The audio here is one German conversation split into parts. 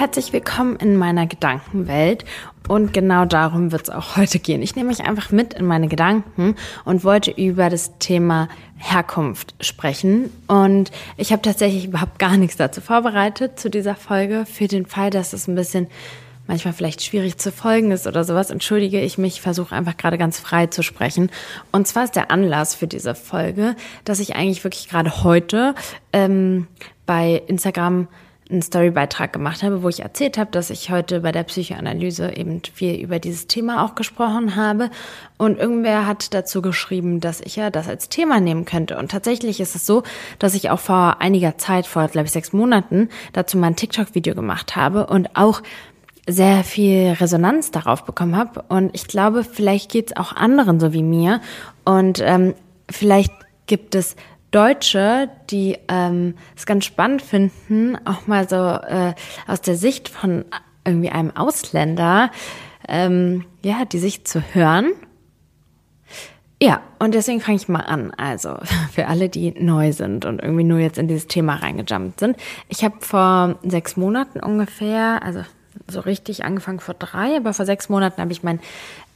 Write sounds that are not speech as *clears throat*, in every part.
herzlich willkommen in meiner Gedankenwelt. Und genau darum wird es auch heute gehen. Ich nehme mich einfach mit in meine Gedanken und wollte über das Thema Herkunft sprechen. Und ich habe tatsächlich überhaupt gar nichts dazu vorbereitet zu dieser Folge. Für den Fall, dass es ein bisschen manchmal vielleicht schwierig zu folgen ist oder sowas, entschuldige ich mich, versuche einfach gerade ganz frei zu sprechen. Und zwar ist der Anlass für diese Folge, dass ich eigentlich wirklich gerade heute ähm, bei Instagram einen Storybeitrag gemacht habe, wo ich erzählt habe, dass ich heute bei der Psychoanalyse eben viel über dieses Thema auch gesprochen habe. Und irgendwer hat dazu geschrieben, dass ich ja das als Thema nehmen könnte. Und tatsächlich ist es so, dass ich auch vor einiger Zeit, vor glaube ich sechs Monaten, dazu mal ein TikTok-Video gemacht habe und auch sehr viel Resonanz darauf bekommen habe. Und ich glaube, vielleicht geht es auch anderen so wie mir. Und ähm, vielleicht gibt es Deutsche, die ähm, es ganz spannend finden, auch mal so äh, aus der Sicht von irgendwie einem Ausländer, ähm, ja, die Sicht zu hören. Ja, und deswegen fange ich mal an. Also *laughs* für alle, die neu sind und irgendwie nur jetzt in dieses Thema reingejumpt sind. Ich habe vor sechs Monaten ungefähr, also so richtig angefangen vor drei, aber vor sechs Monaten habe ich meinen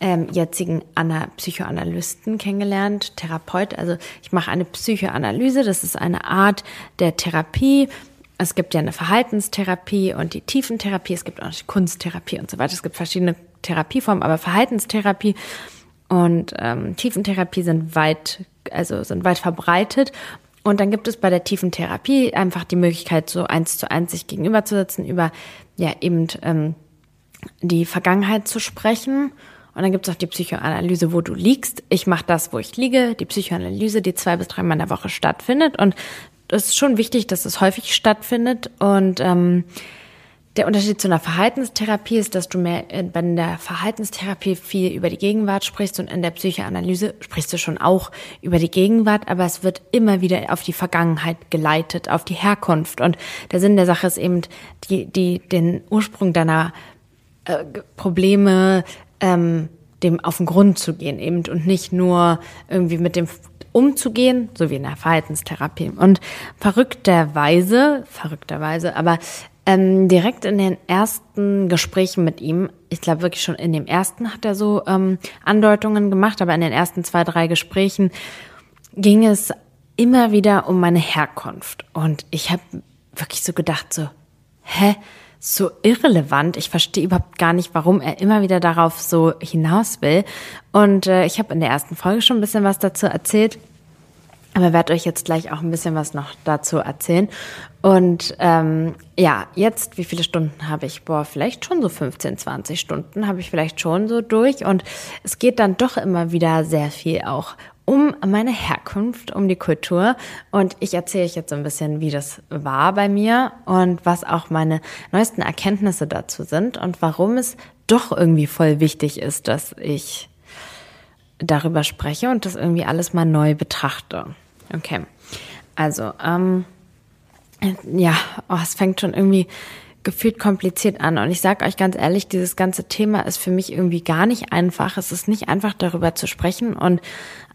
ähm, jetzigen Ana Psychoanalysten kennengelernt, Therapeut. Also ich mache eine Psychoanalyse, das ist eine Art der Therapie. Es gibt ja eine Verhaltenstherapie und die Tiefentherapie, es gibt auch Kunsttherapie und so weiter. Es gibt verschiedene Therapieformen, aber Verhaltenstherapie und ähm, Tiefentherapie sind weit, also sind weit verbreitet. Und dann gibt es bei der tiefen Therapie einfach die Möglichkeit, so eins zu eins sich gegenüberzusetzen, über ja eben ähm, die Vergangenheit zu sprechen. Und dann gibt es auch die Psychoanalyse, wo du liegst. Ich mache das, wo ich liege. Die Psychoanalyse, die zwei bis dreimal in der Woche stattfindet. Und es ist schon wichtig, dass es häufig stattfindet. Und ähm, der Unterschied zu einer Verhaltenstherapie ist, dass du mehr bei der Verhaltenstherapie viel über die Gegenwart sprichst und in der Psychoanalyse sprichst du schon auch über die Gegenwart, aber es wird immer wieder auf die Vergangenheit geleitet, auf die Herkunft. Und der Sinn der Sache ist eben, die, die, den Ursprung deiner äh, Probleme ähm, dem auf den Grund zu gehen eben und nicht nur irgendwie mit dem umzugehen, so wie in der Verhaltenstherapie. Und verrückterweise, verrückterweise, aber ähm, direkt in den ersten Gesprächen mit ihm, ich glaube wirklich schon in dem ersten hat er so ähm, Andeutungen gemacht, aber in den ersten zwei, drei Gesprächen ging es immer wieder um meine Herkunft. Und ich habe wirklich so gedacht, so, hä? So irrelevant. Ich verstehe überhaupt gar nicht, warum er immer wieder darauf so hinaus will. Und äh, ich habe in der ersten Folge schon ein bisschen was dazu erzählt. Aber werde euch jetzt gleich auch ein bisschen was noch dazu erzählen. Und ähm, ja, jetzt, wie viele Stunden habe ich? Boah, vielleicht schon so 15, 20 Stunden habe ich vielleicht schon so durch. Und es geht dann doch immer wieder sehr viel auch um meine Herkunft, um die Kultur. Und ich erzähle euch jetzt so ein bisschen, wie das war bei mir und was auch meine neuesten Erkenntnisse dazu sind und warum es doch irgendwie voll wichtig ist, dass ich darüber spreche und das irgendwie alles mal neu betrachte. Okay. Also, ähm, ja, oh, es fängt schon irgendwie gefühlt kompliziert an. Und ich sage euch ganz ehrlich, dieses ganze Thema ist für mich irgendwie gar nicht einfach. Es ist nicht einfach, darüber zu sprechen. Und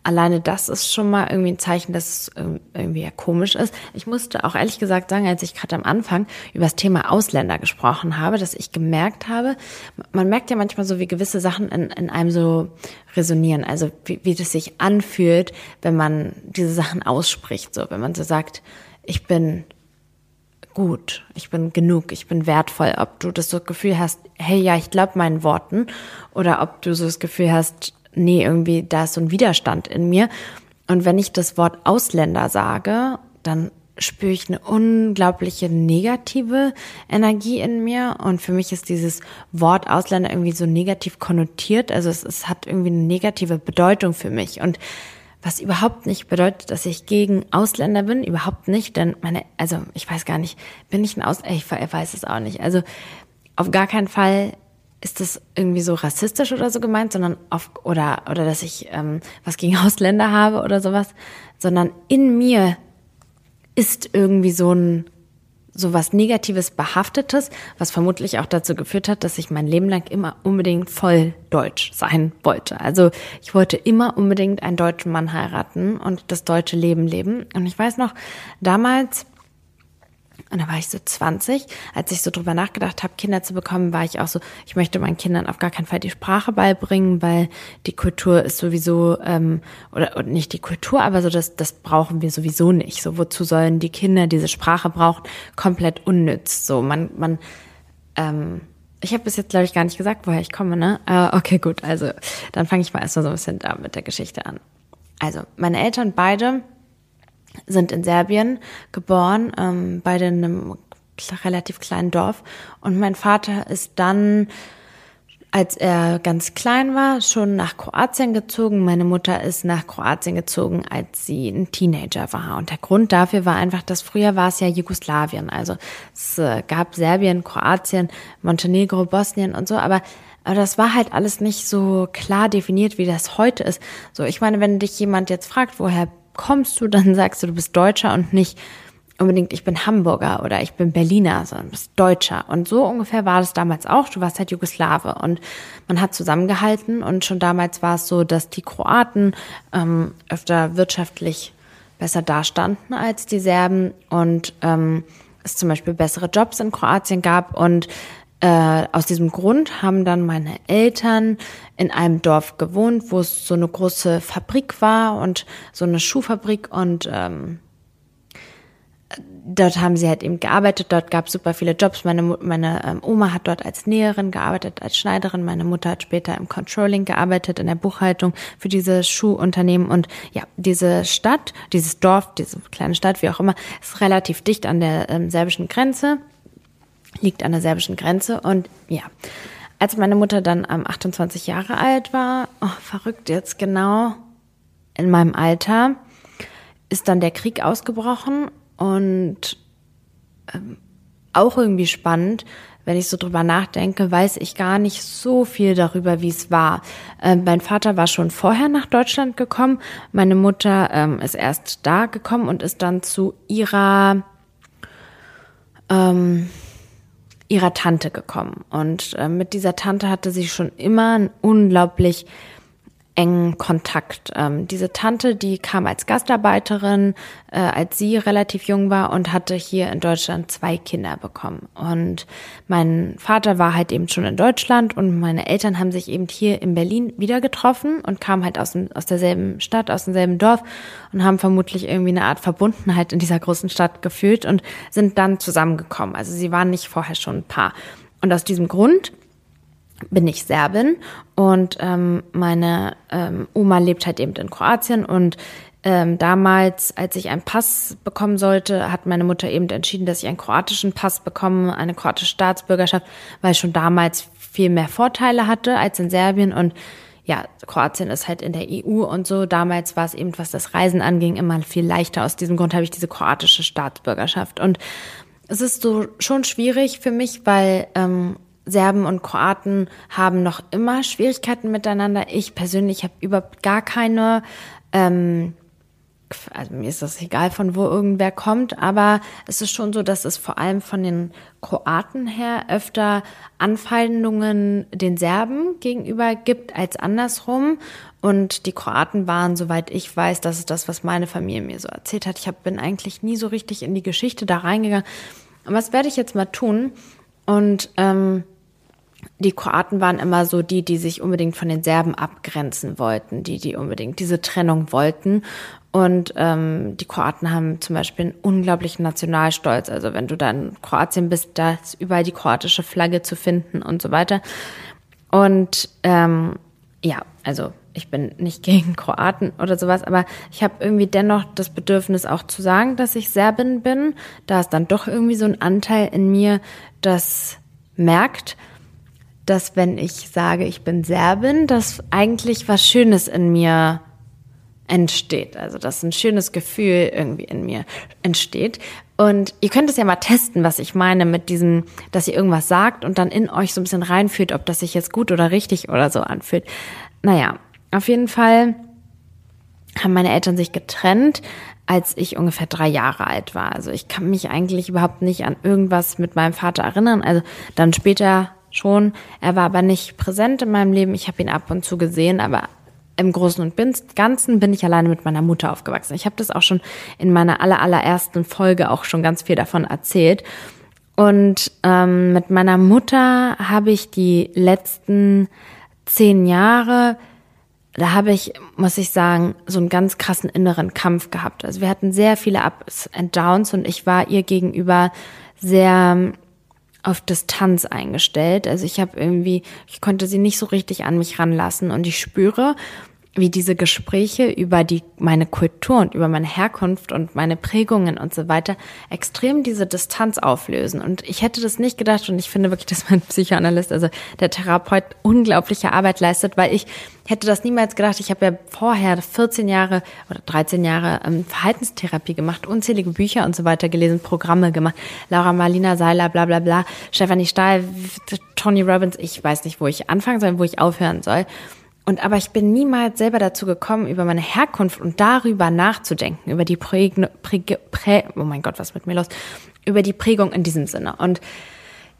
alleine das ist schon mal irgendwie ein Zeichen, dass es irgendwie ja komisch ist. Ich musste auch ehrlich gesagt sagen, als ich gerade am Anfang über das Thema Ausländer gesprochen habe, dass ich gemerkt habe, man merkt ja manchmal so, wie gewisse Sachen in, in einem so resonieren. Also wie, wie das sich anfühlt, wenn man diese Sachen ausspricht. So, wenn man so sagt, ich bin gut, ich bin genug, ich bin wertvoll. Ob du das so Gefühl hast, hey, ja, ich glaube meinen Worten, oder ob du so das Gefühl hast, nee, irgendwie da ist so ein Widerstand in mir. Und wenn ich das Wort Ausländer sage, dann spüre ich eine unglaubliche negative Energie in mir. Und für mich ist dieses Wort Ausländer irgendwie so negativ konnotiert. Also es, es hat irgendwie eine negative Bedeutung für mich. Und was überhaupt nicht bedeutet, dass ich gegen Ausländer bin, überhaupt nicht, denn meine, also ich weiß gar nicht, bin ich ein Ausländer, ich weiß es auch nicht. Also auf gar keinen Fall ist das irgendwie so rassistisch oder so gemeint, sondern auf, oder, oder dass ich ähm, was gegen *laughs* Ausländer habe oder sowas, sondern in mir ist irgendwie so ein so was Negatives behaftetes, was vermutlich auch dazu geführt hat, dass ich mein Leben lang immer unbedingt voll deutsch sein wollte. Also ich wollte immer unbedingt einen deutschen Mann heiraten und das deutsche Leben leben. Und ich weiß noch, damals Und da war ich so 20. Als ich so drüber nachgedacht habe, Kinder zu bekommen, war ich auch so, ich möchte meinen Kindern auf gar keinen Fall die Sprache beibringen, weil die Kultur ist sowieso, ähm, oder, oder nicht die Kultur, aber so das, das brauchen wir sowieso nicht. So, wozu sollen die Kinder diese Sprache brauchen? Komplett unnütz. So, man, man, ähm, ich habe bis jetzt, glaube ich, gar nicht gesagt, woher ich komme, ne? Äh, okay, gut. Also, dann fange ich mal erstmal so ein bisschen da mit der Geschichte an. Also, meine Eltern beide sind in Serbien geboren, ähm, beide in einem relativ kleinen Dorf. Und mein Vater ist dann, als er ganz klein war, schon nach Kroatien gezogen. Meine Mutter ist nach Kroatien gezogen, als sie ein Teenager war. Und der Grund dafür war einfach, dass früher war es ja Jugoslawien. Also es äh, gab Serbien, Kroatien, Montenegro, Bosnien und so, aber aber das war halt alles nicht so klar definiert, wie das heute ist. So, ich meine, wenn dich jemand jetzt fragt, woher kommst du, dann sagst du, du bist Deutscher und nicht unbedingt, ich bin Hamburger oder ich bin Berliner, sondern du bist Deutscher. Und so ungefähr war das damals auch. Du warst halt Jugoslawe und man hat zusammengehalten und schon damals war es so, dass die Kroaten ähm, öfter wirtschaftlich besser dastanden als die Serben und ähm, es zum Beispiel bessere Jobs in Kroatien gab und äh, aus diesem Grund haben dann meine Eltern in einem Dorf gewohnt, wo es so eine große Fabrik war und so eine Schuhfabrik und ähm, dort haben sie halt eben gearbeitet. Dort gab es super viele Jobs. Meine, meine ähm, Oma hat dort als Näherin gearbeitet, als Schneiderin. Meine Mutter hat später im Controlling gearbeitet, in der Buchhaltung für diese Schuhunternehmen. Und ja, diese Stadt, dieses Dorf, diese kleine Stadt, wie auch immer, ist relativ dicht an der ähm, serbischen Grenze liegt an der serbischen Grenze. Und ja, als meine Mutter dann ähm, 28 Jahre alt war, oh, verrückt jetzt genau in meinem Alter, ist dann der Krieg ausgebrochen und ähm, auch irgendwie spannend, wenn ich so drüber nachdenke, weiß ich gar nicht so viel darüber, wie es war. Ähm, mein Vater war schon vorher nach Deutschland gekommen. Meine Mutter ähm, ist erst da gekommen und ist dann zu ihrer ähm, ihrer Tante gekommen. Und äh, mit dieser Tante hatte sie schon immer einen unglaublich engen Kontakt. Ähm, diese Tante, die kam als Gastarbeiterin, äh, als sie relativ jung war und hatte hier in Deutschland zwei Kinder bekommen. Und mein Vater war halt eben schon in Deutschland und meine Eltern haben sich eben hier in Berlin wieder getroffen und kamen halt aus, dem, aus derselben Stadt, aus demselben Dorf und haben vermutlich irgendwie eine Art Verbundenheit in dieser großen Stadt gefühlt und sind dann zusammengekommen. Also sie waren nicht vorher schon ein Paar. Und aus diesem Grund bin ich Serbin und ähm, meine ähm, Oma lebt halt eben in Kroatien und ähm, damals, als ich einen Pass bekommen sollte, hat meine Mutter eben entschieden, dass ich einen kroatischen Pass bekomme, eine kroatische Staatsbürgerschaft, weil ich schon damals viel mehr Vorteile hatte als in Serbien und ja, Kroatien ist halt in der EU und so. Damals war es eben, was das Reisen anging, immer viel leichter. Aus diesem Grund habe ich diese kroatische Staatsbürgerschaft. Und es ist so schon schwierig für mich, weil ähm, Serben und Kroaten haben noch immer Schwierigkeiten miteinander. Ich persönlich habe überhaupt gar keine. Ähm, also mir ist das egal, von wo irgendwer kommt, aber es ist schon so, dass es vor allem von den Kroaten her öfter Anfeindungen den Serben gegenüber gibt als andersrum. Und die Kroaten waren, soweit ich weiß, das ist das, was meine Familie mir so erzählt hat. Ich hab, bin eigentlich nie so richtig in die Geschichte da reingegangen. Und was werde ich jetzt mal tun? Und ähm, die Kroaten waren immer so die, die sich unbedingt von den Serben abgrenzen wollten, die, die unbedingt diese Trennung wollten. Und ähm, die Kroaten haben zum Beispiel einen unglaublichen Nationalstolz. Also wenn du dann in Kroatien bist, da ist überall die kroatische Flagge zu finden und so weiter. Und ähm, ja, also ich bin nicht *laughs* gegen Kroaten oder sowas, aber ich habe irgendwie dennoch das Bedürfnis auch zu sagen, dass ich Serbin bin. Da ist dann doch irgendwie so ein Anteil in mir, das merkt, dass wenn ich sage, ich bin Serbin, dass eigentlich was Schönes in mir entsteht. Also dass ein schönes Gefühl irgendwie in mir entsteht. Und ihr könnt es ja mal testen, was ich meine mit diesem, dass ihr irgendwas sagt und dann in euch so ein bisschen reinfühlt, ob das sich jetzt gut oder richtig oder so anfühlt. Naja, auf jeden Fall haben meine Eltern sich getrennt, als ich ungefähr drei Jahre alt war. Also ich kann mich eigentlich überhaupt nicht an irgendwas mit meinem Vater erinnern. Also dann später schon. Er war aber nicht präsent in meinem Leben. Ich habe ihn ab und zu gesehen, aber im Großen und Ganzen bin ich alleine mit meiner Mutter aufgewachsen. Ich habe das auch schon in meiner aller, allerersten Folge auch schon ganz viel davon erzählt. Und ähm, mit meiner Mutter habe ich die letzten zehn Jahre, da habe ich, muss ich sagen, so einen ganz krassen inneren Kampf gehabt. Also wir hatten sehr viele Ups and Downs und ich war ihr gegenüber sehr auf Distanz eingestellt. Also ich habe irgendwie, ich konnte sie nicht so richtig an mich ranlassen und ich spüre, wie diese Gespräche über die, meine Kultur und über meine Herkunft und meine Prägungen und so weiter extrem diese Distanz auflösen. Und ich hätte das nicht gedacht und ich finde wirklich, dass mein Psychoanalyst, also der Therapeut, unglaubliche Arbeit leistet, weil ich hätte das niemals gedacht. Ich habe ja vorher 14 Jahre oder 13 Jahre ähm, Verhaltenstherapie gemacht, unzählige Bücher und so weiter gelesen, Programme gemacht. Laura Marlina Seiler, bla bla bla, Stefanie Stahl, Tony Robbins, ich weiß nicht, wo ich anfangen soll, wo ich aufhören soll. Und aber ich bin niemals selber dazu gekommen, über meine Herkunft und darüber nachzudenken, über die Prägung, Prä, Prä, oh mein Gott, was mit mir los? Über die Prägung in diesem Sinne. Und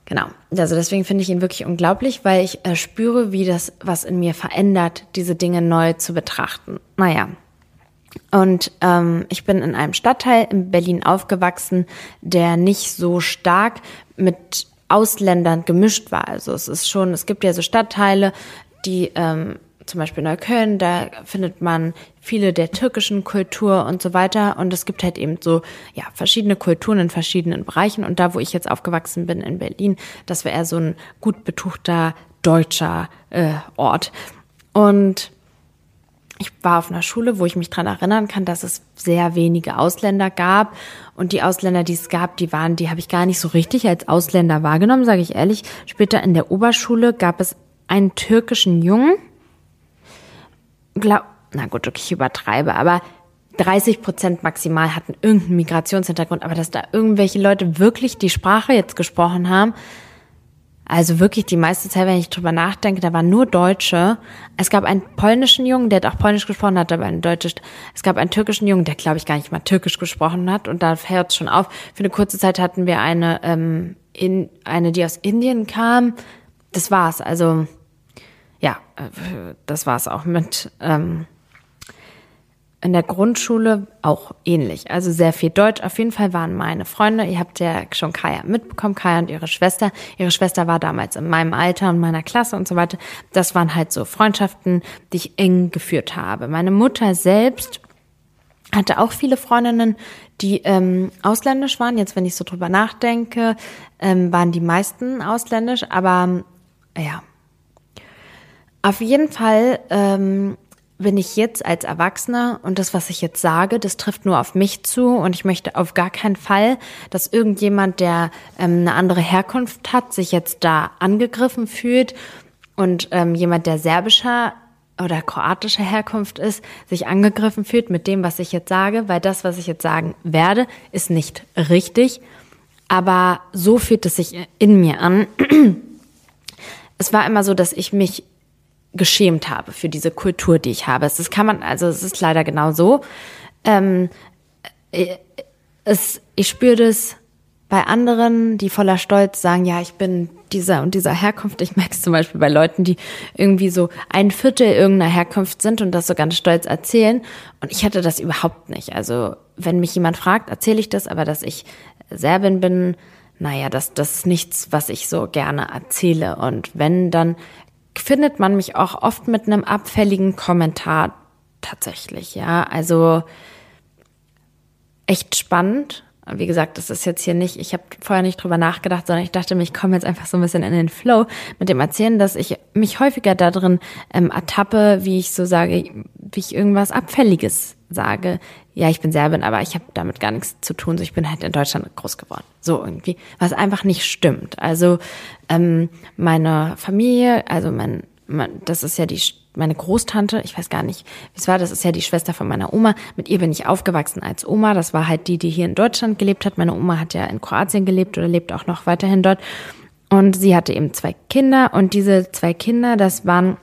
genau, also deswegen finde ich ihn wirklich unglaublich, weil ich äh, spüre, wie das was in mir verändert, diese Dinge neu zu betrachten. Naja. Und ähm, ich bin in einem Stadtteil in Berlin aufgewachsen, der nicht so stark mit Ausländern gemischt war. Also es ist schon, es gibt ja so Stadtteile, die ähm, zum Beispiel Neukölln, da findet man viele der türkischen Kultur und so weiter. Und es gibt halt eben so, ja, verschiedene Kulturen in verschiedenen Bereichen. Und da, wo ich jetzt aufgewachsen bin in Berlin, das war eher so ein gut betuchter deutscher äh, Ort. Und ich war auf einer Schule, wo ich mich dran erinnern kann, dass es sehr wenige Ausländer gab. Und die Ausländer, die es gab, die waren, die habe ich gar nicht so richtig als Ausländer wahrgenommen, sage ich ehrlich. Später in der Oberschule gab es einen türkischen Jungen, glaub, na gut, okay, ich übertreibe, aber 30 Prozent maximal hatten irgendeinen Migrationshintergrund, aber dass da irgendwelche Leute wirklich die Sprache jetzt gesprochen haben, also wirklich die meiste Zeit, wenn ich drüber nachdenke, da waren nur Deutsche. Es gab einen polnischen Jungen, der hat auch Polnisch gesprochen hat, aber ein deutsches. Es gab einen türkischen Jungen, der glaube ich gar nicht mal Türkisch gesprochen hat. Und da hört es schon auf. Für eine kurze Zeit hatten wir eine, ähm, in, eine, die aus Indien kam. Das war's. Also das war es auch mit ähm, in der Grundschule auch ähnlich. Also sehr viel Deutsch. Auf jeden Fall waren meine Freunde, ihr habt ja schon Kaya mitbekommen, Kaya und ihre Schwester. Ihre Schwester war damals in meinem Alter und meiner Klasse und so weiter. Das waren halt so Freundschaften, die ich eng geführt habe. Meine Mutter selbst hatte auch viele Freundinnen, die ähm, ausländisch waren. Jetzt, wenn ich so drüber nachdenke, ähm, waren die meisten ausländisch, aber ja, auf jeden Fall ähm, bin ich jetzt als Erwachsener und das, was ich jetzt sage, das trifft nur auf mich zu und ich möchte auf gar keinen Fall, dass irgendjemand, der ähm, eine andere Herkunft hat, sich jetzt da angegriffen fühlt und ähm, jemand, der serbischer oder kroatischer Herkunft ist, sich angegriffen fühlt mit dem, was ich jetzt sage, weil das, was ich jetzt sagen werde, ist nicht richtig. Aber so fühlt es sich in mir an. Es war immer so, dass ich mich geschämt habe für diese Kultur, die ich habe. Es kann man, also es ist leider genau so. Ähm, äh, es, ich spüre das bei anderen, die voller Stolz sagen, ja, ich bin dieser und dieser Herkunft. Ich merke es zum Beispiel bei Leuten, die irgendwie so ein Viertel irgendeiner Herkunft sind und das so ganz stolz erzählen. Und ich hatte das überhaupt nicht. Also wenn mich jemand fragt, erzähle ich das, aber dass ich Serbin bin, naja, das, das ist nichts, was ich so gerne erzähle. Und wenn, dann findet man mich auch oft mit einem abfälligen Kommentar tatsächlich, ja. Also echt spannend. Wie gesagt, das ist jetzt hier nicht, ich habe vorher nicht drüber nachgedacht, sondern ich dachte mir, ich komme jetzt einfach so ein bisschen in den Flow mit dem Erzählen, dass ich mich häufiger darin ähm, ertappe, wie ich so sage, wie ich irgendwas Abfälliges sage. Ja, ich bin Serbin, aber ich habe damit gar nichts zu tun. So, ich bin halt in Deutschland groß geworden. So irgendwie, was einfach nicht stimmt. Also ähm, meine Familie, also mein, mein, das ist ja die meine Großtante, ich weiß gar nicht, wie es war, das ist ja die Schwester von meiner Oma. Mit ihr bin ich aufgewachsen als Oma. Das war halt die, die hier in Deutschland gelebt hat. Meine Oma hat ja in Kroatien gelebt oder lebt auch noch weiterhin dort. Und sie hatte eben zwei Kinder und diese zwei Kinder, das waren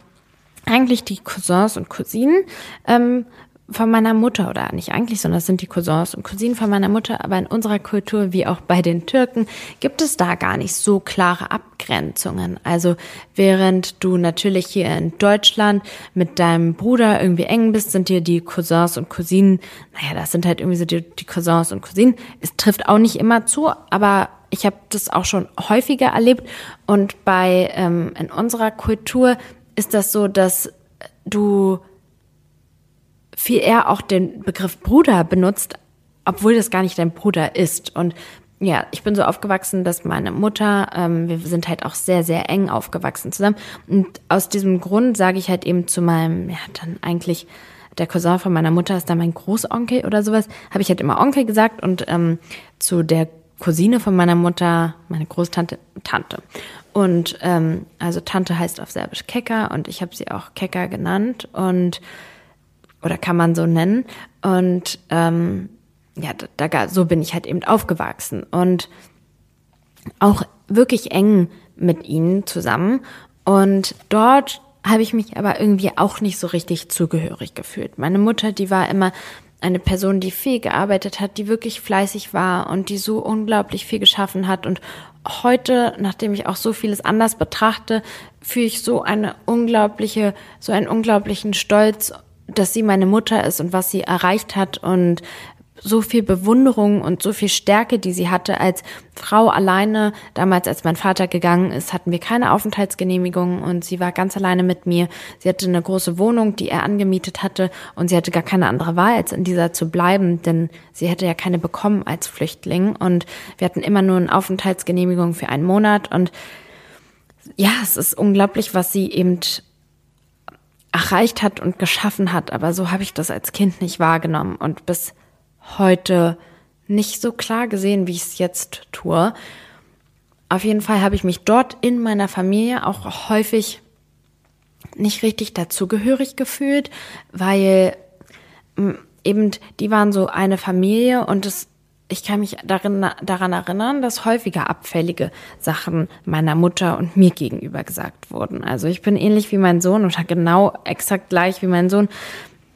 eigentlich die Cousins und Cousinen ähm, von meiner Mutter oder nicht eigentlich, sondern das sind die Cousins und Cousinen von meiner Mutter, aber in unserer Kultur wie auch bei den Türken gibt es da gar nicht so klare Abgrenzungen. Also während du natürlich hier in Deutschland mit deinem Bruder irgendwie eng bist, sind dir die Cousins und Cousinen, naja, das sind halt irgendwie so die, die Cousins und Cousinen. Es trifft auch nicht immer zu, aber ich habe das auch schon häufiger erlebt und bei ähm, in unserer Kultur ist das so, dass du viel eher auch den Begriff Bruder benutzt, obwohl das gar nicht dein Bruder ist. Und ja, ich bin so aufgewachsen, dass meine Mutter, ähm, wir sind halt auch sehr, sehr eng aufgewachsen zusammen. Und aus diesem Grund sage ich halt eben zu meinem, ja, dann eigentlich der Cousin von meiner Mutter ist dann mein Großonkel oder sowas, habe ich halt immer Onkel gesagt und ähm, zu der Cousine von meiner Mutter, meine Großtante, Tante. Und ähm, also Tante heißt auf Serbisch Keka und ich habe sie auch Keka genannt und oder kann man so nennen. Und ähm, ja, da, da, so bin ich halt eben aufgewachsen und auch wirklich eng mit ihnen zusammen. Und dort habe ich mich aber irgendwie auch nicht so richtig zugehörig gefühlt. Meine Mutter, die war immer eine Person, die viel gearbeitet hat, die wirklich fleißig war und die so unglaublich viel geschaffen hat. Und heute, nachdem ich auch so vieles anders betrachte, fühle ich so eine unglaubliche, so einen unglaublichen Stolz dass sie meine Mutter ist und was sie erreicht hat und so viel Bewunderung und so viel Stärke, die sie hatte als Frau alleine. Damals, als mein Vater gegangen ist, hatten wir keine Aufenthaltsgenehmigung und sie war ganz alleine mit mir. Sie hatte eine große Wohnung, die er angemietet hatte und sie hatte gar keine andere Wahl, als in dieser zu bleiben, denn sie hätte ja keine bekommen als Flüchtling und wir hatten immer nur eine Aufenthaltsgenehmigung für einen Monat und ja, es ist unglaublich, was sie eben erreicht hat und geschaffen hat, aber so habe ich das als Kind nicht wahrgenommen und bis heute nicht so klar gesehen, wie ich es jetzt tue. Auf jeden Fall habe ich mich dort in meiner Familie auch häufig nicht richtig dazugehörig gefühlt, weil mm, eben die waren so eine Familie und es ich kann mich darin, daran erinnern, dass häufiger abfällige Sachen meiner Mutter und mir gegenüber gesagt wurden. Also ich bin ähnlich wie mein Sohn oder genau exakt gleich wie mein Sohn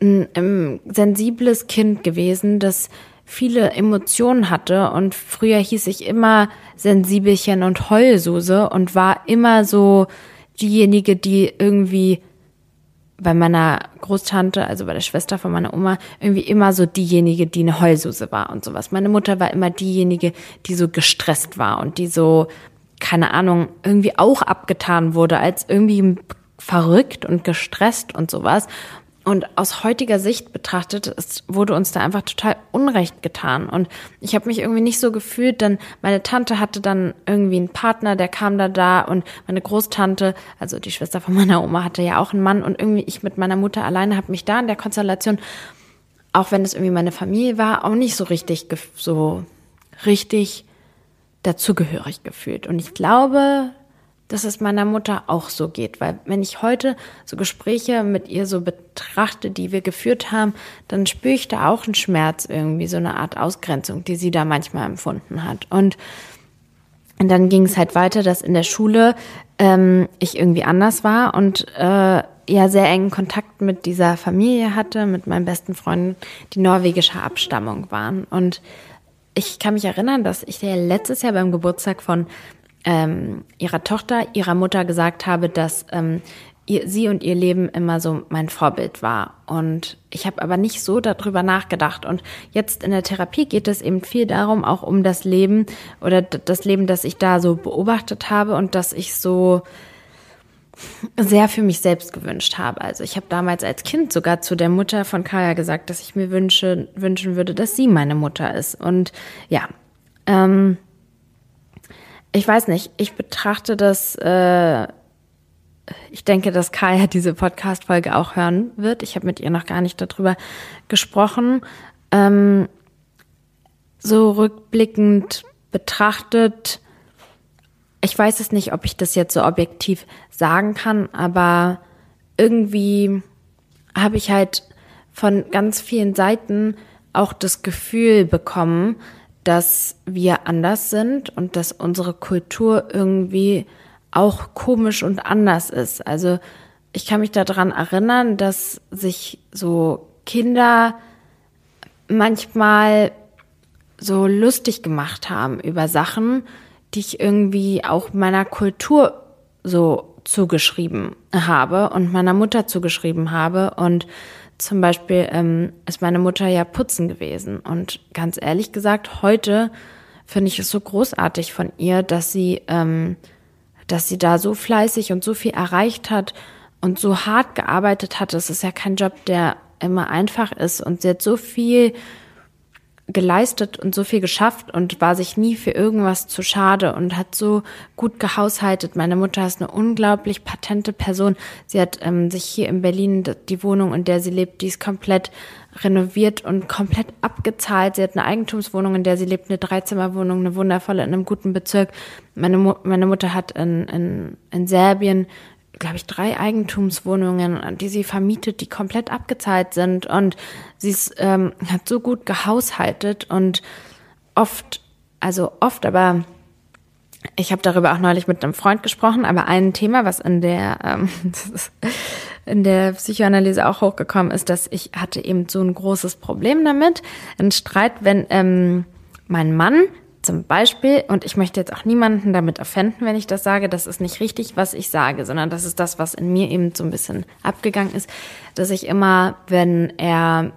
ein, ein sensibles Kind gewesen, das viele Emotionen hatte und früher hieß ich immer Sensibelchen und Heulsuse und war immer so diejenige, die irgendwie bei meiner Großtante, also bei der Schwester von meiner Oma, irgendwie immer so diejenige, die eine Heulsuse war und sowas. Meine Mutter war immer diejenige, die so gestresst war und die so, keine Ahnung, irgendwie auch abgetan wurde als irgendwie verrückt und gestresst und sowas. Und aus heutiger Sicht betrachtet, es wurde uns da einfach total Unrecht getan. Und ich habe mich irgendwie nicht so gefühlt, denn meine Tante hatte dann irgendwie einen Partner, der kam da da und meine Großtante, also die Schwester von meiner Oma, hatte ja auch einen Mann und irgendwie ich mit meiner Mutter alleine habe mich da in der Konstellation, auch wenn es irgendwie meine Familie war, auch nicht so richtig, so richtig dazugehörig gefühlt. Und ich glaube, dass es meiner Mutter auch so geht. Weil wenn ich heute so Gespräche mit ihr so betrachte, die wir geführt haben, dann spüre ich da auch einen Schmerz irgendwie, so eine Art Ausgrenzung, die sie da manchmal empfunden hat. Und, und dann ging es halt weiter, dass in der Schule ähm, ich irgendwie anders war und äh, ja sehr engen Kontakt mit dieser Familie hatte, mit meinen besten Freunden, die norwegischer Abstammung waren. Und ich kann mich erinnern, dass ich letztes Jahr beim Geburtstag von ähm, ihrer Tochter, ihrer Mutter gesagt habe, dass ähm, ihr, sie und ihr Leben immer so mein Vorbild war. Und ich habe aber nicht so darüber nachgedacht. Und jetzt in der Therapie geht es eben viel darum, auch um das Leben oder das Leben, das ich da so beobachtet habe und das ich so sehr für mich selbst gewünscht habe. Also ich habe damals als Kind sogar zu der Mutter von Kaya gesagt, dass ich mir wünsche, wünschen würde, dass sie meine Mutter ist. Und ja, ähm, ich weiß nicht, ich betrachte das, äh, ich denke, dass Kaya diese Podcast-Folge auch hören wird. Ich habe mit ihr noch gar nicht darüber gesprochen. Ähm, so rückblickend betrachtet, ich weiß es nicht, ob ich das jetzt so objektiv sagen kann, aber irgendwie habe ich halt von ganz vielen Seiten auch das Gefühl bekommen, dass wir anders sind und dass unsere Kultur irgendwie auch komisch und anders ist. Also ich kann mich daran erinnern, dass sich so Kinder manchmal so lustig gemacht haben über Sachen, die ich irgendwie auch meiner Kultur so zugeschrieben habe und meiner Mutter zugeschrieben habe. Und zum Beispiel ähm, ist meine Mutter ja putzen gewesen. Und ganz ehrlich gesagt, heute finde ich es so großartig von ihr, dass sie, ähm, dass sie da so fleißig und so viel erreicht hat und so hart gearbeitet hat. Das ist ja kein Job, der immer einfach ist. Und sie hat so viel geleistet und so viel geschafft und war sich nie für irgendwas zu schade und hat so gut gehaushaltet. Meine Mutter ist eine unglaublich patente Person. Sie hat ähm, sich hier in Berlin die Wohnung, in der sie lebt, die ist komplett renoviert und komplett abgezahlt. Sie hat eine Eigentumswohnung, in der sie lebt, eine Dreizimmerwohnung, eine wundervolle in einem guten Bezirk. Meine, Mu meine Mutter hat in, in, in Serbien glaube ich, drei Eigentumswohnungen, die sie vermietet, die komplett abgezahlt sind. Und sie ist, ähm, hat so gut gehaushaltet und oft, also oft, aber ich habe darüber auch neulich mit einem Freund gesprochen, aber ein Thema, was in der, ähm, *laughs* in der Psychoanalyse auch hochgekommen ist, dass ich hatte eben so ein großes Problem damit, ein Streit, wenn ähm, mein Mann zum Beispiel, und ich möchte jetzt auch niemanden damit offenden, wenn ich das sage, das ist nicht richtig, was ich sage, sondern das ist das, was in mir eben so ein bisschen abgegangen ist, dass ich immer, wenn er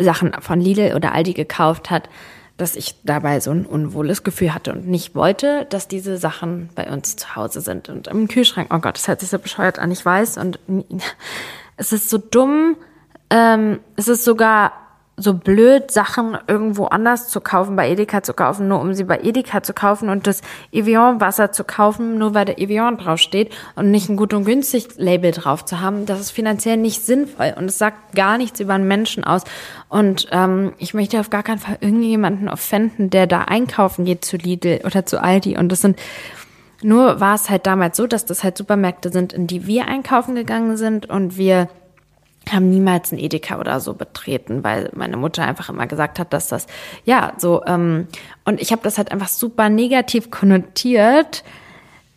Sachen von Lidl oder Aldi gekauft hat, dass ich dabei so ein unwohles Gefühl hatte und nicht wollte, dass diese Sachen bei uns zu Hause sind. Und im Kühlschrank, oh Gott, das hört sich so bescheuert an, ich weiß. Und *laughs* es ist so dumm. Ähm, es ist sogar so blöd, Sachen irgendwo anders zu kaufen, bei Edeka zu kaufen, nur um sie bei Edeka zu kaufen und das Evian-Wasser zu kaufen, nur weil der Evian draufsteht und nicht ein gut und günstig Label drauf zu haben, das ist finanziell nicht sinnvoll und es sagt gar nichts über einen Menschen aus. Und ähm, ich möchte auf gar keinen Fall irgendjemanden offenden, der da einkaufen geht zu Lidl oder zu Aldi und das sind nur war es halt damals so, dass das halt Supermärkte sind, in die wir einkaufen gegangen sind und wir haben niemals ein Edeka oder so betreten, weil meine Mutter einfach immer gesagt hat, dass das ja so ähm, und ich habe das halt einfach super negativ konnotiert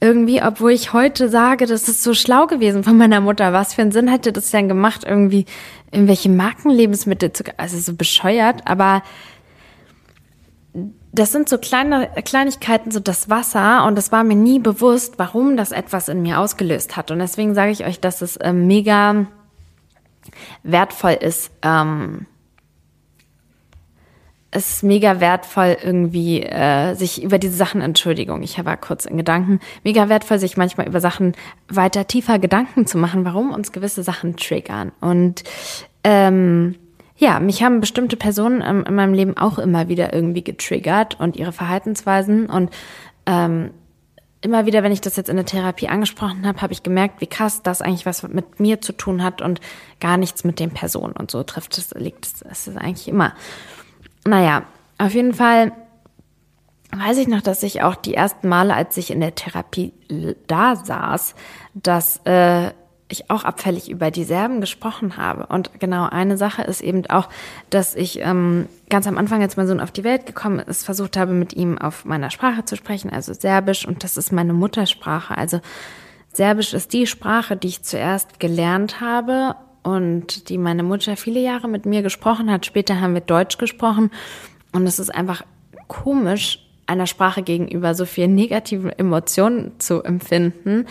irgendwie, obwohl ich heute sage, das ist so schlau gewesen von meiner Mutter. Was für einen Sinn hätte das denn gemacht, irgendwie irgendwelche Markenlebensmittel zu, also so bescheuert, aber das sind so kleine Kleinigkeiten, so das Wasser und es war mir nie bewusst, warum das etwas in mir ausgelöst hat und deswegen sage ich euch, dass es äh, mega wertvoll ist. Ähm, es ist mega wertvoll, irgendwie äh, sich über diese Sachen, Entschuldigung, ich war kurz in Gedanken, mega wertvoll, sich manchmal über Sachen weiter tiefer Gedanken zu machen, warum uns gewisse Sachen triggern. Und ähm, ja, mich haben bestimmte Personen ähm, in meinem Leben auch immer wieder irgendwie getriggert und ihre Verhaltensweisen. Und ähm, immer wieder, wenn ich das jetzt in der Therapie angesprochen habe, habe ich gemerkt, wie krass das eigentlich was mit mir zu tun hat und gar nichts mit den Personen. Und so trifft es, liegt es, es ist eigentlich immer. Naja, auf jeden Fall weiß ich noch, dass ich auch die ersten Male, als ich in der Therapie da saß, dass äh, ich auch abfällig über die Serben gesprochen habe. Und genau eine Sache ist eben auch, dass ich ähm, ganz am Anfang, als mein Sohn auf die Welt gekommen ist, versucht habe, mit ihm auf meiner Sprache zu sprechen, also Serbisch. Und das ist meine Muttersprache. Also Serbisch ist die Sprache, die ich zuerst gelernt habe und die meine Mutter viele Jahre mit mir gesprochen hat. Später haben wir Deutsch gesprochen. Und es ist einfach komisch, einer Sprache gegenüber so viel negative Emotionen zu empfinden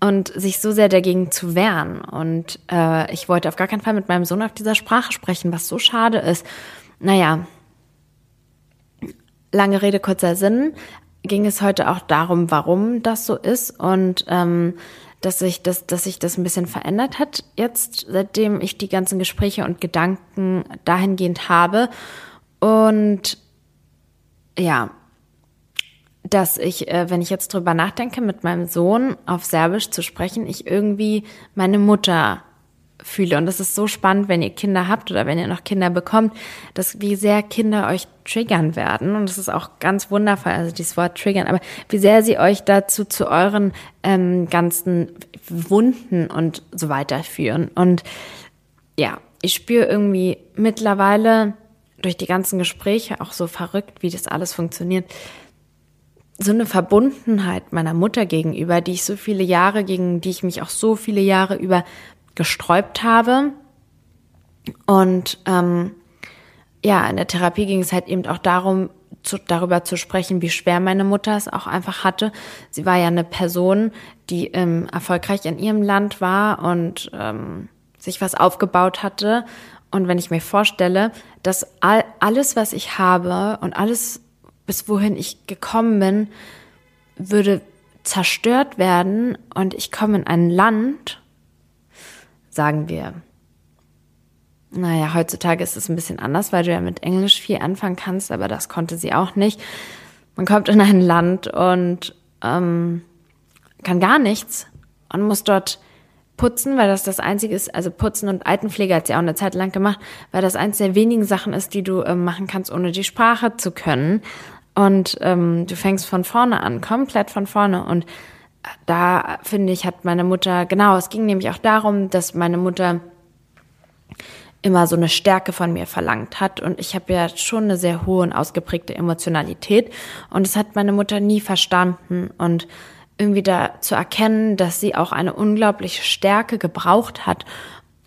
und sich so sehr dagegen zu wehren. Und äh, ich wollte auf gar keinen Fall mit meinem Sohn auf dieser Sprache sprechen, was so schade ist. Naja, lange Rede, kurzer Sinn, ging es heute auch darum, warum das so ist und ähm, dass sich das, dass sich das ein bisschen verändert hat jetzt, seitdem ich die ganzen Gespräche und Gedanken dahingehend habe. Und ja, dass ich, äh, wenn ich jetzt drüber nachdenke, mit meinem Sohn auf Serbisch zu sprechen, ich irgendwie meine Mutter fühle. Und das ist so spannend, wenn ihr Kinder habt oder wenn ihr noch Kinder bekommt, dass wie sehr Kinder euch triggern werden. Und das ist auch ganz wundervoll, also dieses Wort triggern, aber wie sehr sie euch dazu zu euren ähm, ganzen Wunden und so weiter führen. Und ja, ich spüre irgendwie mittlerweile durch die ganzen Gespräche auch so verrückt, wie das alles funktioniert, so eine Verbundenheit meiner Mutter gegenüber, die ich so viele Jahre, gegen die ich mich auch so viele Jahre über gesträubt habe. Und ähm, ja, in der Therapie ging es halt eben auch darum, zu, darüber zu sprechen, wie schwer meine Mutter es auch einfach hatte. Sie war ja eine Person, die ähm, erfolgreich in ihrem Land war und ähm, sich was aufgebaut hatte. Und wenn ich mir vorstelle, dass all, alles, was ich habe und alles, bis wohin ich gekommen bin, würde zerstört werden und ich komme in ein Land, sagen wir, naja, heutzutage ist es ein bisschen anders, weil du ja mit Englisch viel anfangen kannst, aber das konnte sie auch nicht. Man kommt in ein Land und ähm, kann gar nichts und muss dort putzen, weil das das einzige ist, also putzen und Altenpflege hat sie auch eine Zeit lang gemacht, weil das eins der wenigen Sachen ist, die du ähm, machen kannst, ohne die Sprache zu können. Und ähm, du fängst von vorne an, komplett von vorne. Und da finde ich, hat meine Mutter, genau, es ging nämlich auch darum, dass meine Mutter immer so eine Stärke von mir verlangt hat. Und ich habe ja schon eine sehr hohe und ausgeprägte Emotionalität. Und das hat meine Mutter nie verstanden. Und irgendwie da zu erkennen, dass sie auch eine unglaubliche Stärke gebraucht hat,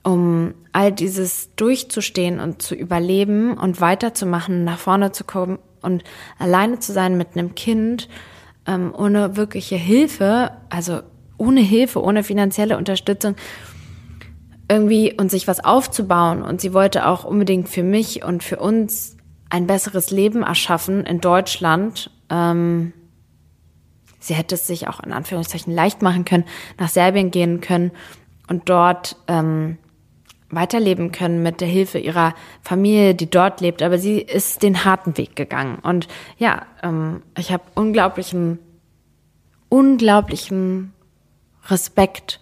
um all dieses durchzustehen und zu überleben und weiterzumachen, nach vorne zu kommen und alleine zu sein mit einem Kind, ähm, ohne wirkliche Hilfe, also ohne Hilfe, ohne finanzielle Unterstützung, irgendwie und sich was aufzubauen. Und sie wollte auch unbedingt für mich und für uns ein besseres Leben erschaffen in Deutschland. Ähm, sie hätte es sich auch in Anführungszeichen leicht machen können, nach Serbien gehen können und dort ähm, weiterleben können mit der Hilfe ihrer Familie, die dort lebt. Aber sie ist den harten Weg gegangen. Und ja, ähm, ich habe unglaublichen, unglaublichen Respekt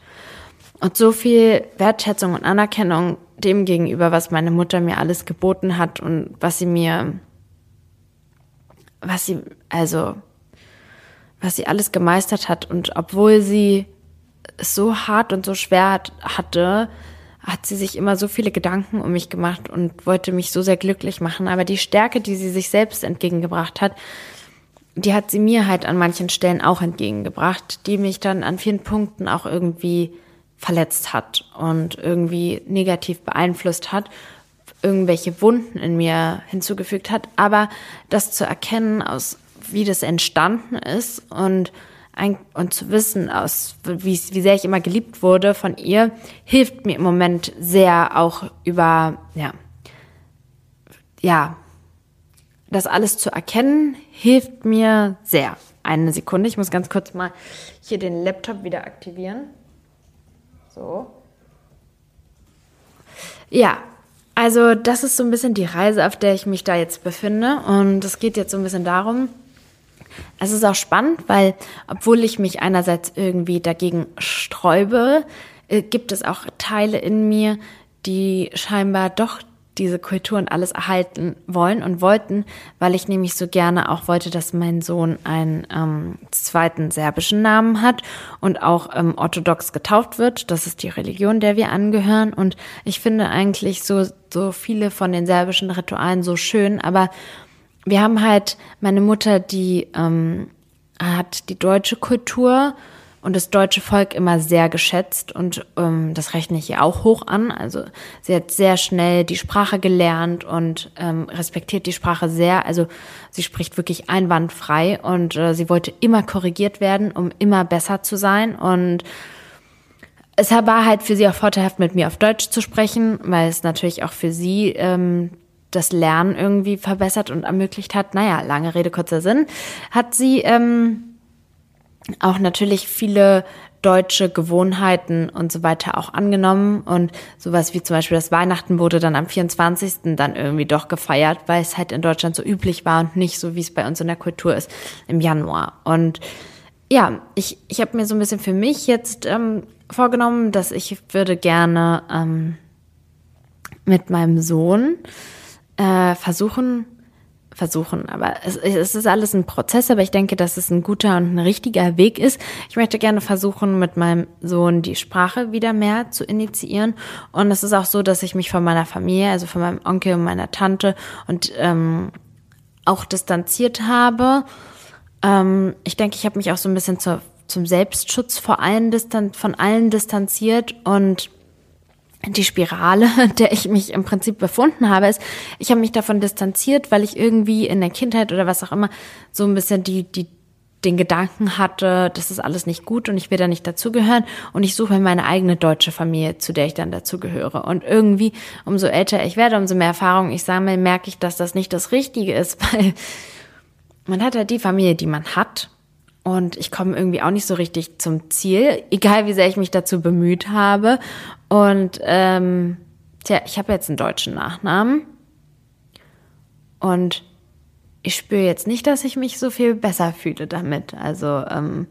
und so viel Wertschätzung und Anerkennung dem gegenüber, was meine Mutter mir alles geboten hat und was sie mir, was sie, also, was sie alles gemeistert hat. Und obwohl sie es so hart und so schwer hatte, hat sie sich immer so viele Gedanken um mich gemacht und wollte mich so sehr glücklich machen. Aber die Stärke, die sie sich selbst entgegengebracht hat, die hat sie mir halt an manchen Stellen auch entgegengebracht, die mich dann an vielen Punkten auch irgendwie verletzt hat und irgendwie negativ beeinflusst hat, irgendwelche Wunden in mir hinzugefügt hat. Aber das zu erkennen, aus wie das entstanden ist und ein, und zu wissen, aus wie, wie sehr ich immer geliebt wurde von ihr, hilft mir im Moment sehr auch über, ja, ja, das alles zu erkennen, hilft mir sehr. Eine Sekunde, ich muss ganz kurz mal hier den Laptop wieder aktivieren. So. Ja, also das ist so ein bisschen die Reise, auf der ich mich da jetzt befinde. Und es geht jetzt so ein bisschen darum, es ist auch spannend, weil obwohl ich mich einerseits irgendwie dagegen sträube, äh, gibt es auch Teile in mir, die scheinbar doch diese Kultur und alles erhalten wollen und wollten, weil ich nämlich so gerne auch wollte, dass mein Sohn einen ähm, zweiten serbischen Namen hat und auch ähm, orthodox getauft wird. Das ist die Religion, der wir angehören. Und ich finde eigentlich so, so viele von den serbischen Ritualen so schön, aber wir haben halt meine Mutter, die ähm, hat die deutsche Kultur und das deutsche Volk immer sehr geschätzt und ähm, das rechne ich ihr auch hoch an. Also sie hat sehr schnell die Sprache gelernt und ähm, respektiert die Sprache sehr. Also sie spricht wirklich einwandfrei und äh, sie wollte immer korrigiert werden, um immer besser zu sein und es war halt für sie auch vorteilhaft, mit mir auf Deutsch zu sprechen, weil es natürlich auch für sie ähm, das Lernen irgendwie verbessert und ermöglicht hat. Naja, lange Rede, kurzer Sinn. Hat sie ähm, auch natürlich viele deutsche Gewohnheiten und so weiter auch angenommen und sowas wie zum Beispiel das Weihnachten wurde dann am 24. dann irgendwie doch gefeiert, weil es halt in Deutschland so üblich war und nicht so, wie es bei uns in der Kultur ist, im Januar. Und ja, ich, ich habe mir so ein bisschen für mich jetzt ähm, vorgenommen, dass ich würde gerne ähm, mit meinem Sohn äh, versuchen, versuchen. Aber es, es ist alles ein Prozess, aber ich denke, dass es ein guter und ein richtiger Weg ist. Ich möchte gerne versuchen, mit meinem Sohn die Sprache wieder mehr zu initiieren. Und es ist auch so, dass ich mich von meiner Familie, also von meinem Onkel und meiner Tante und ähm, auch distanziert habe. Ähm, ich denke, ich habe mich auch so ein bisschen zur, zum Selbstschutz vor allen distan von allen distanziert und die Spirale, *laughs* der ich mich im Prinzip befunden habe, ist, ich habe mich davon distanziert, weil ich irgendwie in der Kindheit oder was auch immer so ein bisschen die, die, den Gedanken hatte, das ist alles nicht gut und ich will da nicht dazugehören und ich suche meine eigene deutsche Familie, zu der ich dann dazugehöre. Und irgendwie, umso älter ich werde, umso mehr Erfahrung ich sammle, merke ich, dass das nicht das Richtige ist, *laughs* weil man hat halt die Familie, die man hat und ich komme irgendwie auch nicht so richtig zum Ziel, egal wie sehr ich mich dazu bemüht habe. Und ähm, tja, ich habe jetzt einen deutschen Nachnamen. Und ich spüre jetzt nicht, dass ich mich so viel besser fühle damit. Also ähm,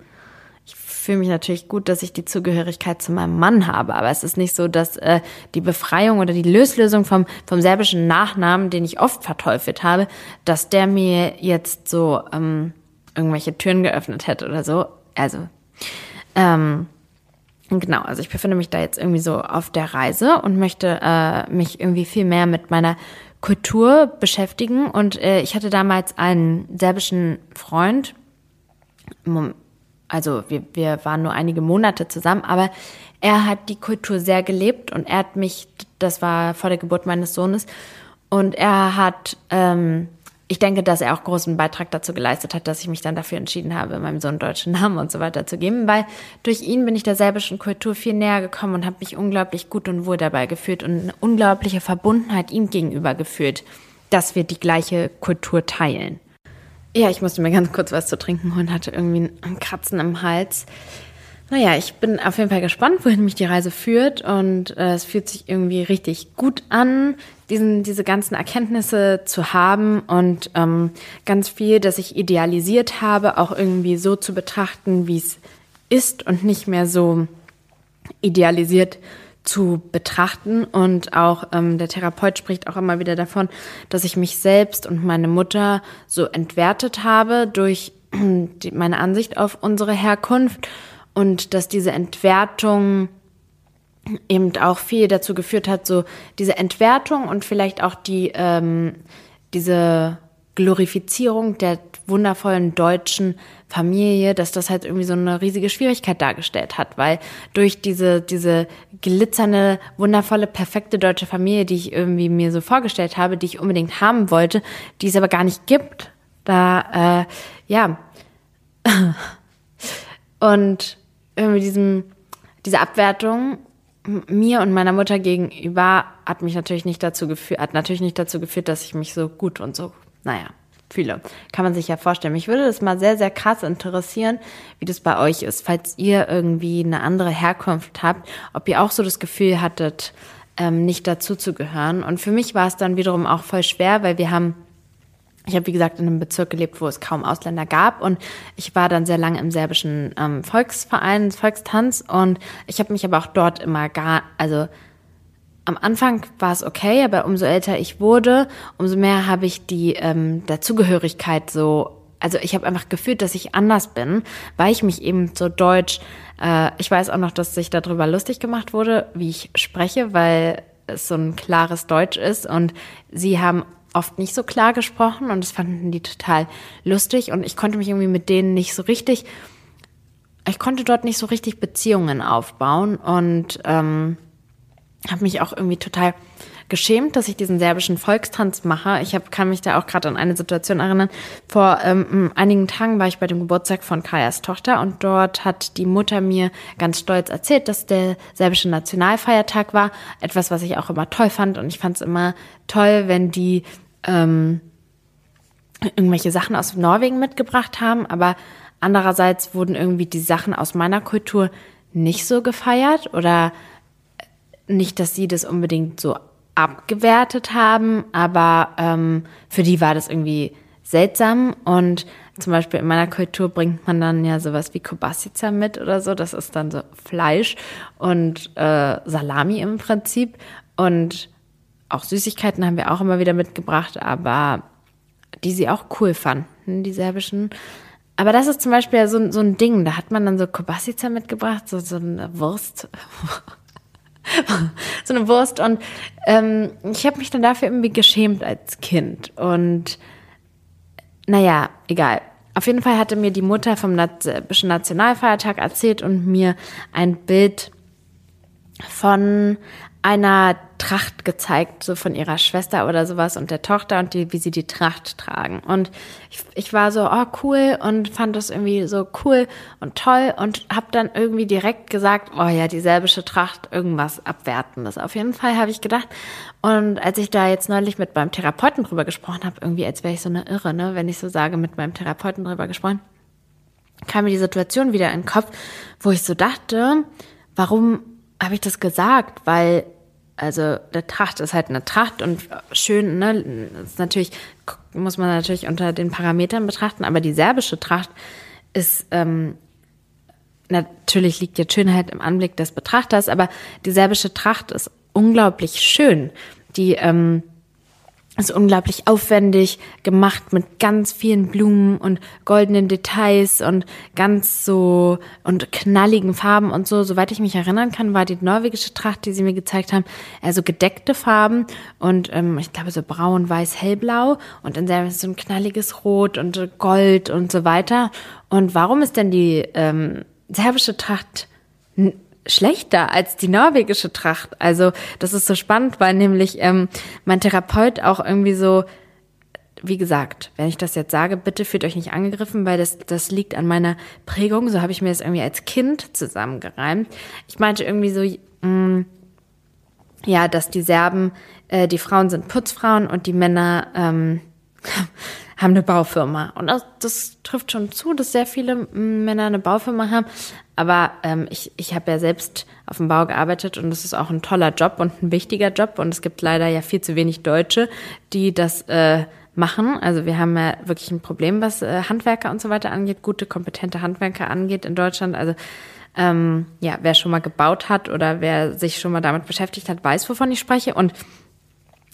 ich fühle mich natürlich gut, dass ich die Zugehörigkeit zu meinem Mann habe, aber es ist nicht so, dass äh, die Befreiung oder die Löslösung vom, vom serbischen Nachnamen, den ich oft verteufelt habe, dass der mir jetzt so ähm, irgendwelche Türen geöffnet hätte oder so. Also, ähm, genau, also ich befinde mich da jetzt irgendwie so auf der Reise und möchte äh, mich irgendwie viel mehr mit meiner Kultur beschäftigen. Und äh, ich hatte damals einen serbischen Freund. Also wir, wir waren nur einige Monate zusammen, aber er hat die Kultur sehr gelebt und er hat mich, das war vor der Geburt meines Sohnes, und er hat ähm, ich denke, dass er auch großen Beitrag dazu geleistet hat, dass ich mich dann dafür entschieden habe, meinem Sohn deutschen Namen und so weiter zu geben, weil durch ihn bin ich der serbischen Kultur viel näher gekommen und habe mich unglaublich gut und wohl dabei gefühlt und eine unglaubliche Verbundenheit ihm gegenüber gefühlt, dass wir die gleiche Kultur teilen. Ja, ich musste mir ganz kurz was zu trinken holen, hatte irgendwie ein Kratzen im Hals. Naja, ich bin auf jeden Fall gespannt, wohin mich die Reise führt. Und äh, es fühlt sich irgendwie richtig gut an, diesen, diese ganzen Erkenntnisse zu haben. Und ähm, ganz viel, das ich idealisiert habe, auch irgendwie so zu betrachten, wie es ist und nicht mehr so idealisiert zu betrachten. Und auch ähm, der Therapeut spricht auch immer wieder davon, dass ich mich selbst und meine Mutter so entwertet habe durch *clears throat* die, meine Ansicht auf unsere Herkunft und dass diese Entwertung eben auch viel dazu geführt hat, so diese Entwertung und vielleicht auch die ähm, diese Glorifizierung der wundervollen deutschen Familie, dass das halt irgendwie so eine riesige Schwierigkeit dargestellt hat, weil durch diese, diese glitzernde, wundervolle, perfekte deutsche Familie, die ich irgendwie mir so vorgestellt habe, die ich unbedingt haben wollte, die es aber gar nicht gibt, da, äh, ja. *laughs* Und irgendwie diesem, diese Abwertung mir und meiner Mutter gegenüber hat mich natürlich nicht dazu geführt, hat natürlich nicht dazu geführt, dass ich mich so gut und so, naja, fühle. Kann man sich ja vorstellen. Mich würde das mal sehr, sehr krass interessieren, wie das bei euch ist, falls ihr irgendwie eine andere Herkunft habt, ob ihr auch so das Gefühl hattet, ähm, nicht dazu zu gehören. Und für mich war es dann wiederum auch voll schwer, weil wir haben ich habe, wie gesagt, in einem Bezirk gelebt, wo es kaum Ausländer gab. Und ich war dann sehr lange im serbischen ähm, Volksverein, Volkstanz. Und ich habe mich aber auch dort immer gar, also am Anfang war es okay, aber umso älter ich wurde, umso mehr habe ich die ähm, Dazugehörigkeit so, also ich habe einfach gefühlt, dass ich anders bin, weil ich mich eben so deutsch, äh, ich weiß auch noch, dass sich darüber lustig gemacht wurde, wie ich spreche, weil es so ein klares Deutsch ist. Und sie haben oft nicht so klar gesprochen und das fanden die total lustig und ich konnte mich irgendwie mit denen nicht so richtig, ich konnte dort nicht so richtig Beziehungen aufbauen und ähm, habe mich auch irgendwie total geschämt, dass ich diesen serbischen Volkstanz mache. Ich hab, kann mich da auch gerade an eine Situation erinnern. Vor ähm, einigen Tagen war ich bei dem Geburtstag von Kajas Tochter und dort hat die Mutter mir ganz stolz erzählt, dass der serbische Nationalfeiertag war. Etwas, was ich auch immer toll fand und ich fand es immer toll, wenn die ähm, irgendwelche Sachen aus Norwegen mitgebracht haben, aber andererseits wurden irgendwie die Sachen aus meiner Kultur nicht so gefeiert oder nicht, dass sie das unbedingt so abgewertet haben, aber ähm, für die war das irgendwie seltsam und zum Beispiel in meiner Kultur bringt man dann ja sowas wie Kobasica mit oder so. Das ist dann so Fleisch und äh, Salami im Prinzip. Und auch Süßigkeiten haben wir auch immer wieder mitgebracht, aber die sie auch cool fanden, die serbischen. Aber das ist zum Beispiel so, so ein Ding, da hat man dann so Kobasica mitgebracht, so, so eine Wurst. *laughs* *laughs* so eine Wurst. Und ähm, ich habe mich dann dafür irgendwie geschämt als Kind. Und naja, egal. Auf jeden Fall hatte mir die Mutter vom Nationalfeiertag erzählt und mir ein Bild von einer Tracht gezeigt, so von ihrer Schwester oder sowas und der Tochter und die, wie sie die Tracht tragen. Und ich, ich war so, oh cool und fand das irgendwie so cool und toll und habe dann irgendwie direkt gesagt, oh ja, die serbische Tracht, irgendwas Abwertendes. Auf jeden Fall habe ich gedacht. Und als ich da jetzt neulich mit meinem Therapeuten drüber gesprochen habe, irgendwie als wäre ich so eine Irre, ne, wenn ich so sage, mit meinem Therapeuten drüber gesprochen, kam mir die Situation wieder in den Kopf, wo ich so dachte, warum habe ich das gesagt? Weil, also der Tracht ist halt eine Tracht und schön, ne, ist natürlich, muss man natürlich unter den Parametern betrachten, aber die serbische Tracht ist, ähm, natürlich liegt jetzt Schönheit im Anblick des Betrachters, aber die serbische Tracht ist unglaublich schön. Die, ähm, ist unglaublich aufwendig gemacht mit ganz vielen Blumen und goldenen Details und ganz so und knalligen Farben und so. Soweit ich mich erinnern kann, war die norwegische Tracht, die sie mir gezeigt haben, eher so gedeckte Farben und ähm, ich glaube so braun, weiß, hellblau und in der so ein knalliges Rot und Gold und so weiter. Und warum ist denn die ähm, serbische Tracht schlechter als die norwegische Tracht. Also das ist so spannend, weil nämlich ähm, mein Therapeut auch irgendwie so, wie gesagt, wenn ich das jetzt sage, bitte fühlt euch nicht angegriffen, weil das, das liegt an meiner Prägung. So habe ich mir das irgendwie als Kind zusammengereimt. Ich meinte irgendwie so, mh, mm, ja, dass die Serben, äh, die Frauen sind Putzfrauen und die Männer ähm, *laughs* haben eine Baufirma. Und das, das trifft schon zu, dass sehr viele Männer eine Baufirma haben. Aber ähm, ich, ich habe ja selbst auf dem Bau gearbeitet und das ist auch ein toller Job und ein wichtiger Job. Und es gibt leider ja viel zu wenig Deutsche, die das äh, machen. Also wir haben ja wirklich ein Problem, was äh, Handwerker und so weiter angeht, gute, kompetente Handwerker angeht in Deutschland. Also ähm, ja, wer schon mal gebaut hat oder wer sich schon mal damit beschäftigt hat, weiß, wovon ich spreche. Und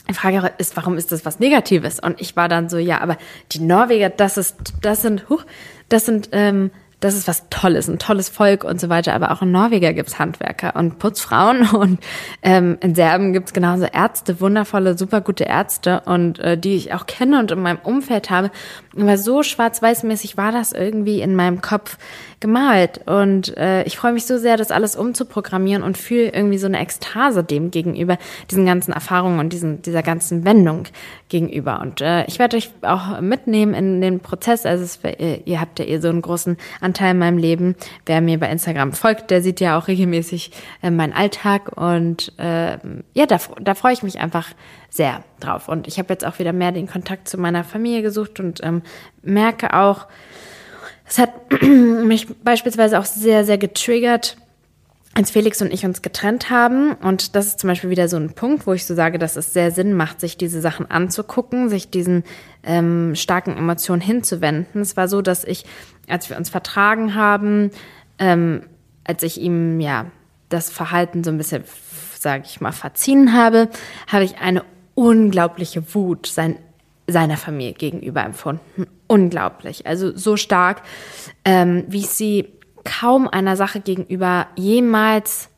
die Frage ist, warum ist das was Negatives? Und ich war dann so, ja, aber die Norweger, das ist, das sind, huch, das sind, ähm, das ist was Tolles, ein tolles Volk und so weiter. Aber auch in Norweger gibt's Handwerker und Putzfrauen *laughs* und ähm, in Serben gibt's genauso Ärzte, wundervolle, super gute Ärzte und äh, die ich auch kenne und in meinem Umfeld habe. Aber so schwarz-weiß-mäßig war das irgendwie in meinem Kopf gemalt. Und äh, ich freue mich so sehr, das alles umzuprogrammieren und fühle irgendwie so eine Ekstase dem gegenüber, diesen ganzen Erfahrungen und diesen, dieser ganzen Wendung gegenüber. Und äh, ich werde euch auch mitnehmen in den Prozess. Also es, ihr, habt ja eh so einen großen Anteil in meinem Leben. Wer mir bei Instagram folgt, der sieht ja auch regelmäßig äh, meinen Alltag. Und äh, ja, da, da freue ich mich einfach sehr drauf. Und ich habe jetzt auch wieder mehr den Kontakt zu meiner Familie gesucht und ähm, merke auch, es hat *clears throat* mich beispielsweise auch sehr, sehr getriggert, als Felix und ich uns getrennt haben. Und das ist zum Beispiel wieder so ein Punkt, wo ich so sage, dass es sehr Sinn macht, sich diese Sachen anzugucken, sich diesen ähm, starken Emotionen hinzuwenden. Es war so, dass ich, als wir uns vertragen haben, ähm, als ich ihm ja das Verhalten so ein bisschen, sage ich mal, verziehen habe, habe ich eine unglaubliche Wut sein, seiner Familie gegenüber empfunden. Unglaublich. Also so stark, ähm, wie ich sie kaum einer Sache gegenüber jemals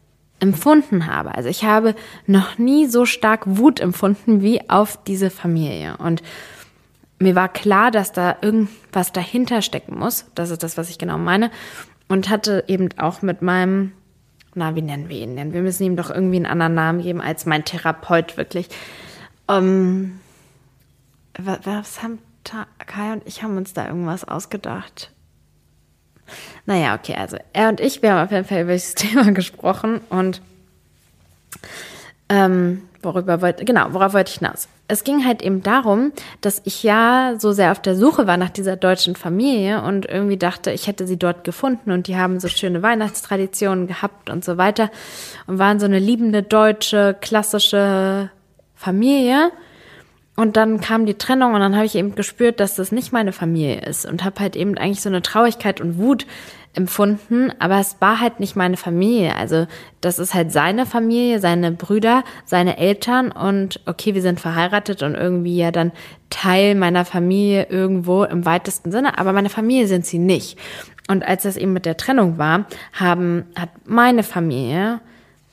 empfunden habe. Also ich habe noch nie so stark Wut empfunden wie auf diese Familie. Und mir war klar, dass da irgendwas dahinter stecken muss. Das ist das, was ich genau meine. Und hatte eben auch mit meinem, na, wie nennen wir ihn denn? Wir müssen ihm doch irgendwie einen anderen Namen geben als mein Therapeut wirklich. Ähm, was haben Kai und ich haben uns da irgendwas ausgedacht? Naja, okay, also er und ich, wir haben auf jeden Fall über dieses *laughs* Thema gesprochen und ähm, worüber wollte, genau, worauf wollte ich hinaus? Es ging halt eben darum, dass ich ja so sehr auf der Suche war nach dieser deutschen Familie und irgendwie dachte, ich hätte sie dort gefunden und die haben so schöne Weihnachtstraditionen gehabt und so weiter und waren so eine liebende deutsche, klassische Familie. Und dann kam die Trennung und dann habe ich eben gespürt, dass das nicht meine Familie ist und habe halt eben eigentlich so eine Traurigkeit und Wut empfunden, aber es war halt nicht meine Familie. Also das ist halt seine Familie, seine Brüder, seine Eltern und okay, wir sind verheiratet und irgendwie ja dann Teil meiner Familie irgendwo im weitesten Sinne, aber meine Familie sind sie nicht. Und als das eben mit der Trennung war, haben, hat meine Familie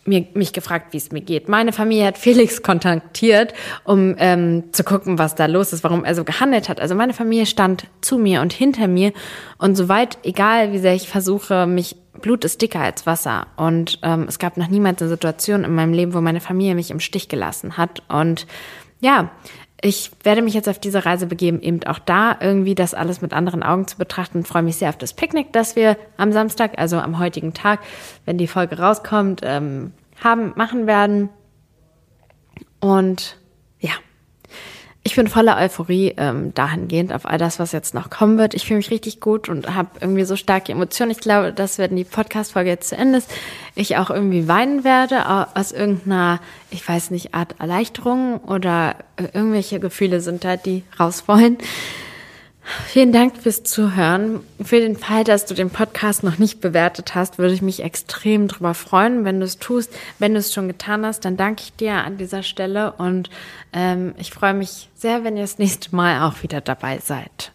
mir, mich gefragt, wie es mir geht. Meine Familie hat Felix kontaktiert, um ähm, zu gucken, was da los ist, warum er so gehandelt hat. Also meine Familie stand zu mir und hinter mir und soweit, egal wie sehr ich versuche, mich Blut ist dicker als Wasser und ähm, es gab noch niemals eine Situation in meinem Leben, wo meine Familie mich im Stich gelassen hat. Und ja, ich werde mich jetzt auf diese Reise begeben, eben auch da irgendwie das alles mit anderen Augen zu betrachten und freue mich sehr auf das Picknick, das wir am Samstag, also am heutigen Tag, wenn die Folge rauskommt, ähm, haben, machen werden. Und ich bin voller Euphorie ähm, dahingehend auf all das, was jetzt noch kommen wird. Ich fühle mich richtig gut und habe irgendwie so starke Emotionen. Ich glaube, dass wenn die Podcast-Folge jetzt zu Ende ist, ich auch irgendwie weinen werde aus irgendeiner, ich weiß nicht, Art Erleichterung oder äh, irgendwelche Gefühle sind da, die raus wollen. Vielen Dank fürs Zuhören. Für den Fall, dass du den Podcast noch nicht bewertet hast, würde ich mich extrem darüber freuen, wenn du es tust. Wenn du es schon getan hast, dann danke ich dir an dieser Stelle und ähm, ich freue mich sehr, wenn ihr das nächste Mal auch wieder dabei seid.